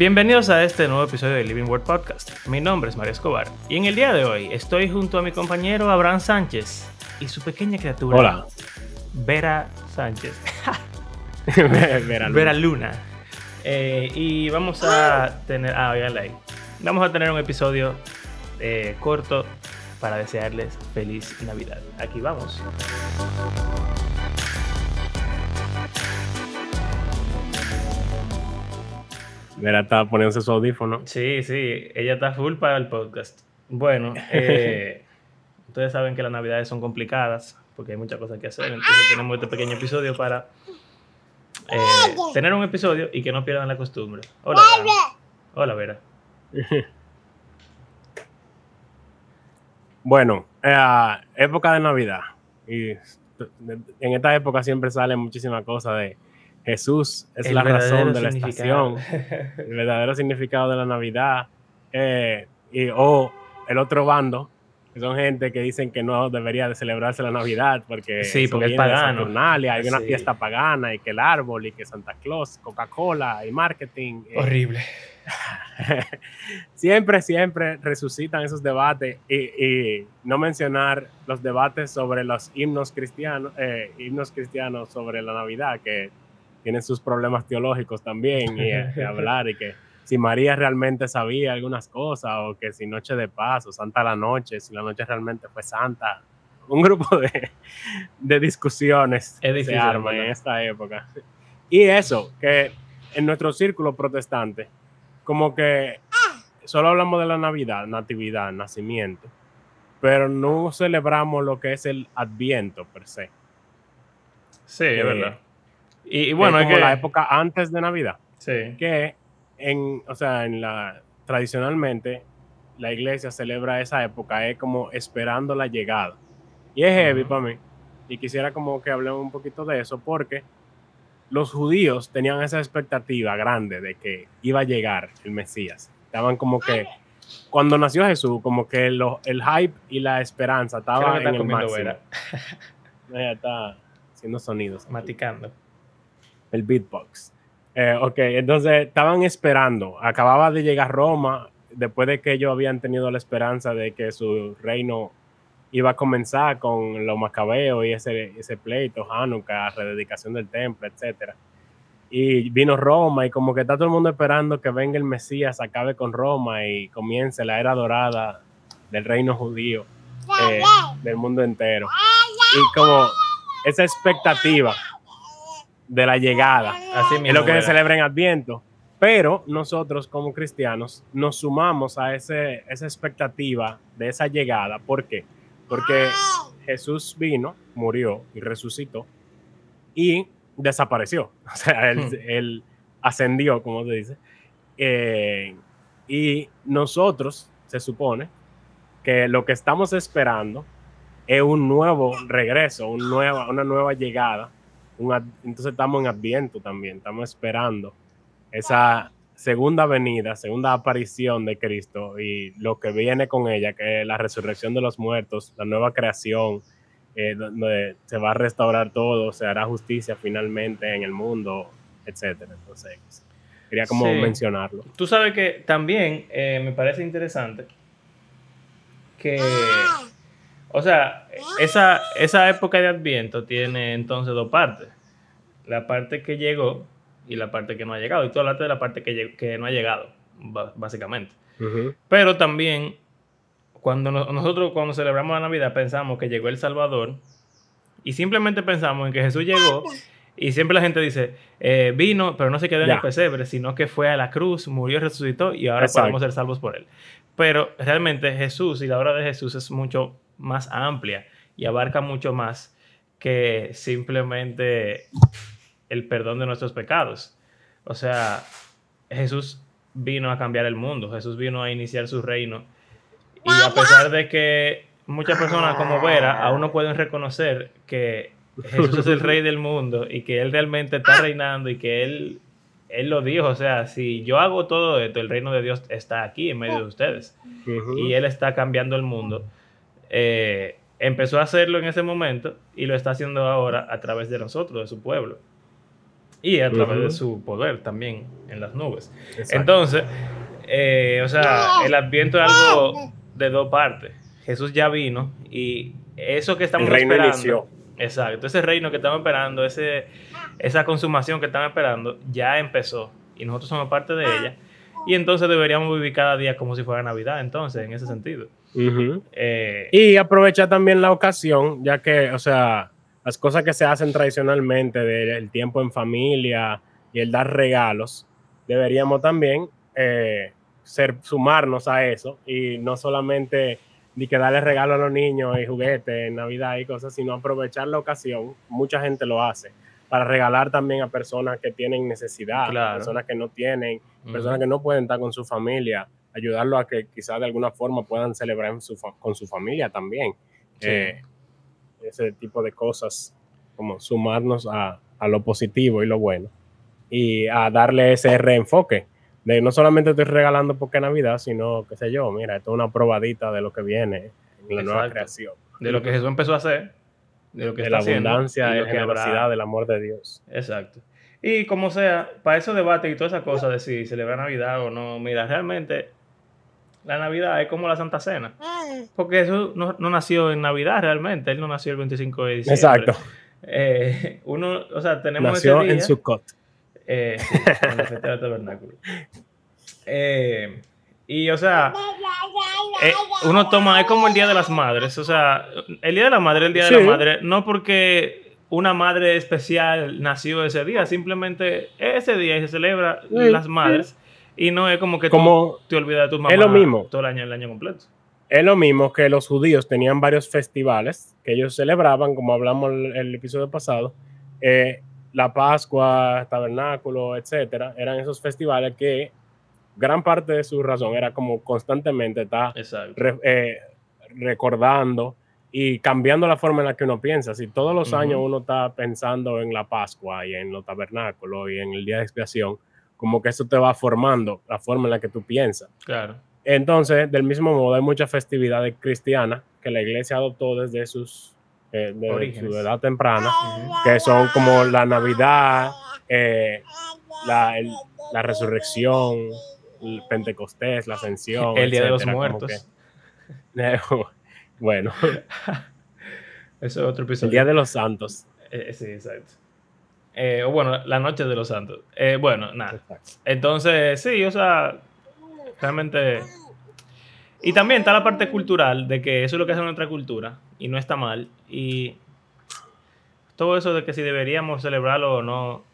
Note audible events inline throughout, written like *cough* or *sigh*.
Bienvenidos a este nuevo episodio de Living World Podcast. Mi nombre es Mario Escobar y en el día de hoy estoy junto a mi compañero Abraham Sánchez y su pequeña criatura. Hola. Vera Sánchez. *laughs* Vera Luna. Vera Luna. Eh, y vamos a tener. Ah, oiganla ahí. Vamos a tener un episodio eh, corto para desearles feliz Navidad. Aquí vamos. Vera está poniéndose su audífono. Sí, sí, ella está full para el podcast. Bueno, eh, *laughs* ustedes saben que las navidades son complicadas porque hay muchas cosas que hacer. Entonces tenemos este pequeño episodio para eh, tener un episodio y que no pierdan la costumbre. Hola, Vera. Hola, Vera. *laughs* Bueno, eh, época de Navidad. Y en esta época siempre salen muchísimas cosas de Jesús es El la razón de la estación, el verdadero significado de la Navidad. eh, y, o el otro bando, que son gente que dicen que no debería de celebrarse la Navidad porque, Sí, porque es pagano. Hay una Sí. fiesta pagana y que el árbol y que Santa Claus, Coca-Cola y marketing. eh, Horrible. *laughs* siempre, siempre resucitan esos debates y, y no mencionar los debates sobre los himnos cristianos, eh, himnos cristianos sobre la Navidad, que tienen sus problemas teológicos también, y, eh, y *laughs* hablar y que si María realmente sabía algunas cosas, o que si Noche de Paz, o Santa la Noche, si la noche realmente fue santa. Un grupo de, de discusiones Es se difícil, arman en ¿verdad? esta época. Y eso, que en nuestro círculo protestante, como que solo hablamos de la Navidad, Natividad, Nacimiento, pero no celebramos lo que es el Adviento per se. Sí, es Eh, verdad. Y, y que bueno, es como que. la época antes de Navidad, Sí. que en, o sea, en la tradicionalmente la iglesia celebra esa época es como esperando la llegada. Y es heavy Ujú. para mí. Y quisiera como que hablemos un poquito de eso porque los judíos tenían esa expectativa grande de que iba a llegar el Mesías. Estaban como que cuando nació Jesús, como que lo- el hype y la esperanza está en el máximo. Ella está haciendo sonidos. aquí Maticando. El beatbox. Eh, ok, entonces estaban esperando. Acababa de llegar Roma, después de que ellos habían tenido la esperanza de que su reino iba a comenzar con los macabeos y ese, ese pleito, Hanukkah, rededicación del templo, etc. Y vino Roma y como que está todo el mundo esperando que venga el Mesías, acabe con Roma y comience la era dorada del reino judío, eh, del mundo entero. Y como esa expectativa de la llegada Así es lo que se celebra en Adviento. Pero nosotros como cristianos nos sumamos a ese, esa expectativa de esa llegada. ¿Por qué? Porque Jesús vino, murió y resucitó y desapareció. *laughs* O sea, él, Hmm. él ascendió, como se dice. Eh, y nosotros, se supone, que lo que estamos esperando es un nuevo regreso, un nueva, una nueva llegada. Un ad- entonces estamos en Adviento también, estamos esperando esa segunda venida, segunda aparición de Cristo y lo que viene con ella, que es la resurrección de los muertos, la nueva creación, eh, donde se va a restaurar todo, se hará justicia finalmente en el mundo, etcétera. Entonces, quería como Sí. mencionarlo. Tú sabes que también eh, me parece interesante que, o sea, esa, esa época de Adviento tiene entonces dos partes. La parte que llegó y la parte que no ha llegado. Y tú hablaste de la parte que, que no ha llegado, básicamente. Pero también, cuando no- nosotros cuando celebramos la Navidad pensamos que llegó el Salvador y simplemente pensamos en que Jesús llegó y siempre la gente dice, eh, vino, pero no se quedó en Ya. el pesebre, sino que fue a la cruz, murió, resucitó y ahora Exacto. podemos ser salvos por él. Pero realmente Jesús y la obra de Jesús es mucho más amplia y abarca mucho más que simplemente el perdón de nuestros pecados. O sea, Jesús vino a cambiar el mundo, Jesús vino a iniciar su reino. Y a pesar de que muchas personas como Vera aún no pueden reconocer que Jesús es el rey del mundo y que Él realmente está reinando y que Él, él lo dijo, o sea, si yo hago todo esto, el reino de Dios está aquí en medio de ustedes y Él está cambiando el mundo. Eh, empezó a hacerlo en ese momento y lo está haciendo ahora a través de nosotros, de su pueblo. y a través de su poder también en las nubes. Exacto. Entonces, eh, o sea, el adviento es algo de dos partes. Jesús ya vino y eso que estamos El reino esperando. inició. Exacto, ese reino que estamos esperando, ese, esa consumación que estamos esperando, ya empezó y nosotros somos parte de ella. Y entonces deberíamos vivir cada día como si fuera Navidad, entonces, en ese sentido. Eh, Y aprovechar también la ocasión, ya que, o sea, las cosas que se hacen tradicionalmente del tiempo en familia y el dar regalos, deberíamos también eh, ser, sumarnos a eso y no solamente ni que darle regalo a los niños y juguetes en Navidad y cosas, sino aprovechar la ocasión. Mucha gente lo hace para regalar también a personas que tienen necesidad, Claro. personas que no tienen, personas que no pueden estar con su familia, ayudarlo a que quizás de alguna forma puedan celebrar su con su familia también. Sí. Eh, ese tipo de cosas, como sumarnos a, a lo positivo y lo bueno y a darle ese reenfoque de no solamente estoy regalando porque Navidad, sino, qué sé yo, mira, esto es una probadita de lo que viene en la nueva creación. de lo que Jesús empezó a hacer, de lo que de está la abundancia que habrá. generosidad del amor de Dios. Exacto. Y como sea, para esos debates y todas esas cosas de si celebrar Navidad o no, mira, realmente la Navidad es como la Santa Cena. Porque Jesús no, no nació en Navidad realmente, él no nació el 25 de diciembre. Exacto. Eh, uno, o sea, tenemos Nació ese día, en Sukkot. eh, sí, en la fiesta del tabernáculo. Eh, y o sea, eh, uno toma, es como el Día de las Madres, o sea, el Día de la Madre, el Día de la Madre, no porque una madre especial nació ese día, simplemente ese día y se celebra Sí, las madres y no es como que Como tú te olvidas de tu mamá es lo mismo. todo el año, el año completo. es lo mismo que los judíos tenían varios festivales que ellos celebraban, como hablamos el, el episodio pasado, eh, la Pascua, Tabernáculo, etcétera, eran esos festivales que gran parte de su razón era como constantemente estar re- eh, recordando y cambiando la forma en la que uno piensa. Si todos los Ujú. años uno está pensando en la Pascua y en los tabernáculos y en el día de expiación, como que eso te va formando la forma en la que tú piensas. Claro. Entonces, del mismo modo, hay muchas festividades cristianas que la iglesia adoptó desde sus eh, Orígenes. su edad temprana, Ujú. que son como la Navidad, eh, la, el- la resurrección, el Pentecostés, la ascensión. El Día de los Muertos. que- *laughs* bueno, *laughs* Eso es otro episodio. el Día de los Santos. Eh, sí, exacto. Eh, o bueno, la noche de los santos. Eh, bueno, nada. Exacto. Entonces, sí, o sea, realmente... Y también está la parte cultural, de que eso es lo que hace nuestra cultura, y no está mal. Y todo eso de que si deberíamos celebrarlo o no.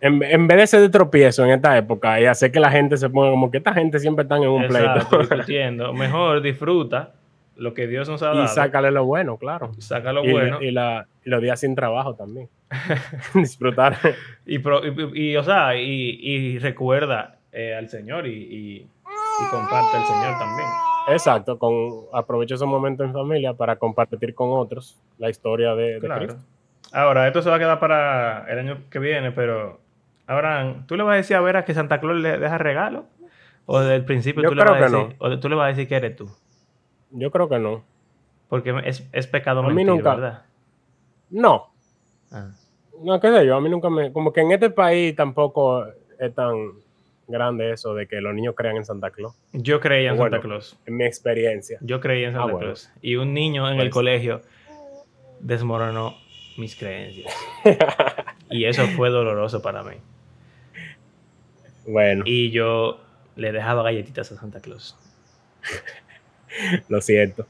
En, en vez de ser de tropiezo en esta época y hacer que la gente se ponga como que esta gente siempre están en un Exacto, *laughs* pleito. Mejor disfruta lo que Dios nos ha dado. y sácale lo bueno, claro. saca lo y, bueno. y la- y los días sin trabajo también. *laughs* Disfrutar. Y, pro- y- o sea, y, recuerda eh, al Señor y, comparte al Señor también. Exacto, con aprovecho esos momentos en familia para compartir con otros la historia de, de Claro. Cristo. Ahora, esto se va a quedar para el año que viene, pero Abraham, ¿tú le vas a decir a Vera que Santa Claus le deja regalo? ¿O desde el principio Yo tú le vas a creo que decir, o tú le vas a decir que eres tú? Yo creo que no. Porque es, es pecado A mí mentir, nunca. ¿verdad? No, Ah, no, qué sé yo, a mí nunca me... Como que en este país tampoco es tan grande eso de que los niños crean en Santa Claus, Yo creía en Bueno. Santa Claus. en mi experiencia. Yo creía en Ah, Santa bueno. Claus. Y un niño en el Pues. colegio desmoronó mis creencias. *laughs* y eso fue doloroso para mí. Bueno, Y yo le dejaba galletitas a Santa Claus. *laughs* lo siento.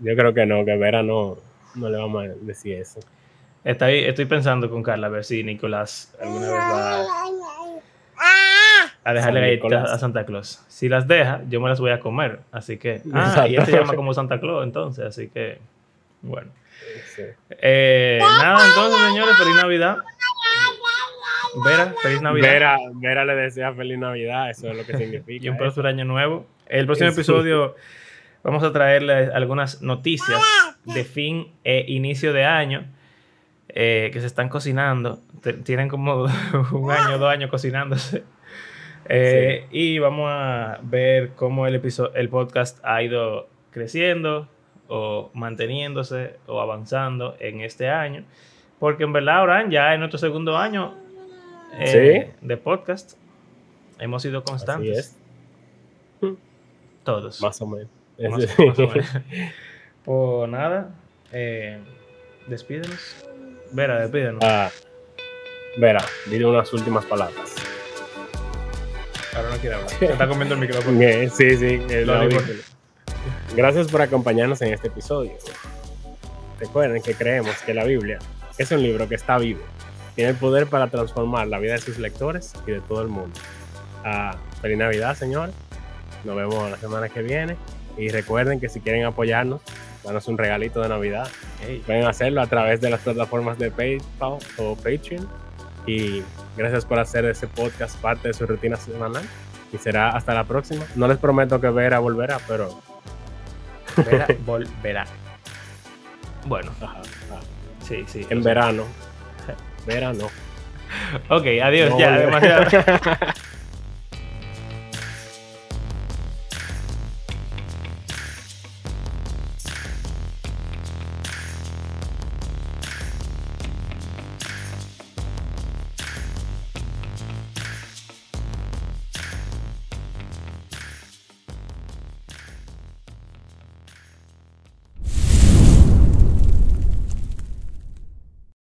Yo creo que no, que Vera no, no le vamos a decir eso. Estoy, estoy pensando con Carla a ver si Nicolás alguna vez va a dejarle Nicolás. a Santa Claus. Si las deja, yo me las voy a comer. Así que. *laughs* Ah, Exacto. y él se llama como Santa Claus, entonces. Así que. Bueno. Sí. Eh, nada, entonces, señores, feliz Navidad. Vera, feliz Navidad. Vera, Vera le desea feliz Navidad, eso es lo que significa. y un próspero año nuevo. El próximo Sí. episodio vamos a traerles algunas noticias de fin e inicio de año eh, que se están cocinando. Tienen como *laughs* un año, dos años cocinándose. Eh, Y vamos a ver cómo el, el podcast ha ido creciendo o manteniéndose o avanzando en este año. Porque en verdad, Abraham, ya en nuestro segundo año eh, de podcast. Hemos sido constantes. Así es. Todos. Más o menos. Más- más o menos. *laughs* Pues nada, eh, despídenos. Vera, despídenos. Ah, Vera, dile unas últimas palabras. Ahora no quiere hablar. *laughs* Se está comiendo el micrófono. Eh, Sí, sí, el audífono. Gracias por acompañarnos en este episodio. Recuerden que creemos que la Biblia es un libro que está vivo. Tiene el poder para transformar la vida de sus lectores y de todo el mundo. Ah, feliz Navidad, señores. Nos vemos la semana que viene. Y recuerden que si quieren apoyarnos, danos un regalito de Navidad. Ey, Pueden hacerlo a través de las plataformas de PayPal o Patreon. Y gracias por hacer ese podcast parte de su rutina semanal. Y será hasta la próxima. No les prometo que Vera volverá, pero. Vera volverá. *laughs* Bueno, ajá, ajá. sí, sí. En verano. *laughs* Verano. Ok, adiós, No ya, demasiado. *laughs*